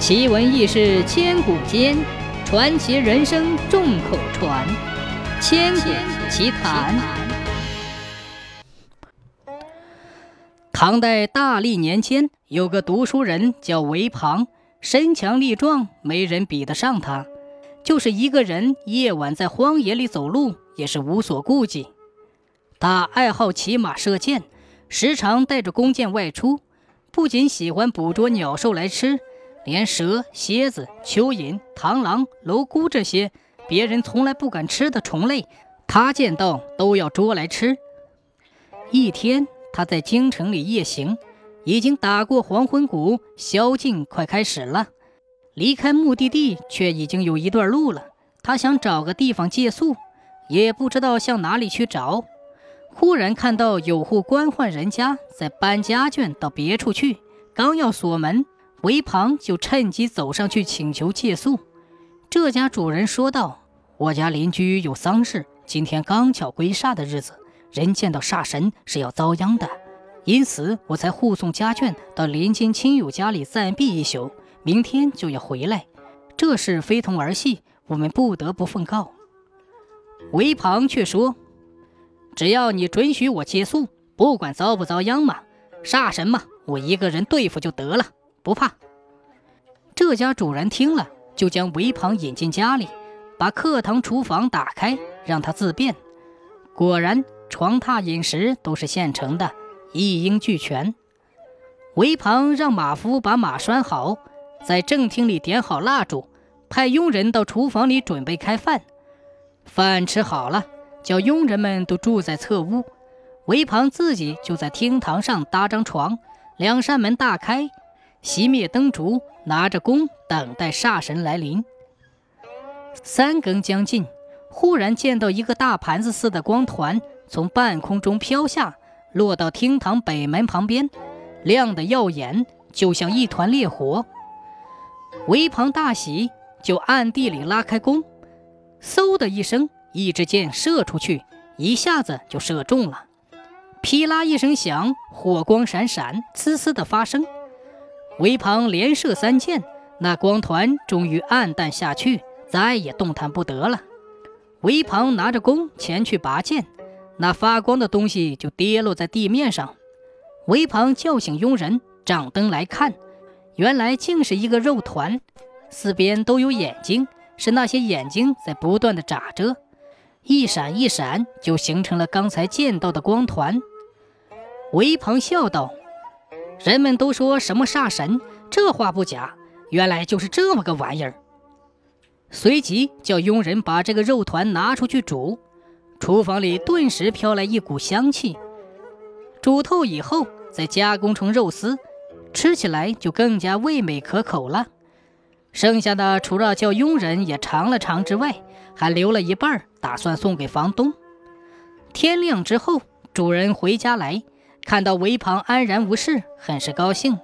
奇闻异事千古间，传奇人生众口传。千古奇谈。唐代大历年间，有个读书人叫韦庞，身强力壮，没人比得上他。就是一个人夜晚在荒野里走路，也是无所顾忌。他爱好骑马射箭，时常带着弓箭外出，不仅喜欢捕捉鸟兽来吃。连蛇、蝎子、蚯蚓、螳螂、蝼蛄这些别人从来不敢吃的虫类，他见到都要捉来吃。一天，他在京城里夜行，已经打过黄昏谷，宵禁快开始了。离开目的地却已经有一段路了。他想找个地方借宿，也不知道向哪里去找。忽然看到有户官宦人家在搬家眷到别处去，刚要锁门。韦庞就趁机走上去请求借宿。这家主人说道：“我家邻居有丧事，今天刚巧归煞的日子，人见到煞神是要遭殃的，因此我才护送家眷到邻近亲友家里暂避一宿，明天就要回来。这事非同儿戏，我们不得不奉告。”韦庞却说：“只要你准许我借宿，不管遭不遭殃嘛，煞神嘛，我一个人对付就得了。”不怕。这家主人听了，就将韦庞引进家里，把客堂、厨房打开，让他自便。果然，床榻、饮食都是现成的，一应俱全。韦庞让马夫把马拴好，在正厅里点好蜡烛，派佣人到厨房里准备开饭。饭吃好了，叫佣人们都住在侧屋，韦庞自己就在厅堂上搭张床，两扇门大开。熄灭灯烛，拿着弓等待煞神来临。三更将近，忽然见到一个大盘子似的光团从半空中飘下，落到厅堂北门旁边，亮得耀眼，就像一团烈火。韦庞大喜，就暗地里拉开弓，嗖的一声，一支箭射出去，一下子就射中了。噼啦一声响，火光闪闪，呲呲的发声。韦庞连射三箭，那光团终于暗淡下去，再也动弹不得了。韦庞拿着弓前去拔剑，那发光的东西就跌落在地面上。韦庞叫醒佣人，掌灯来看，原来竟是一个肉团，四边都有眼睛，是那些眼睛在不断的眨着，一闪一闪，就形成了刚才见到的光团。韦庞笑道。人们都说什么煞神，这话不假，原来就是这么个玩意儿。随即叫佣人把这个肉团拿出去煮，厨房里顿时飘来一股香气。煮透以后，再加工成肉丝，吃起来就更加味美可口了。剩下的除了叫佣人也尝了尝之外，还留了一半，打算送给房东。天亮之后，主人回家来。看到韦庞安然无事，很是高兴。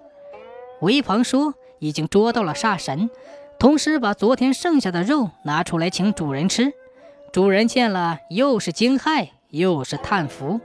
韦庞说：“已经捉到了煞神，同时把昨天剩下的肉拿出来请主人吃。”主人见了，又是惊骇，又是叹服。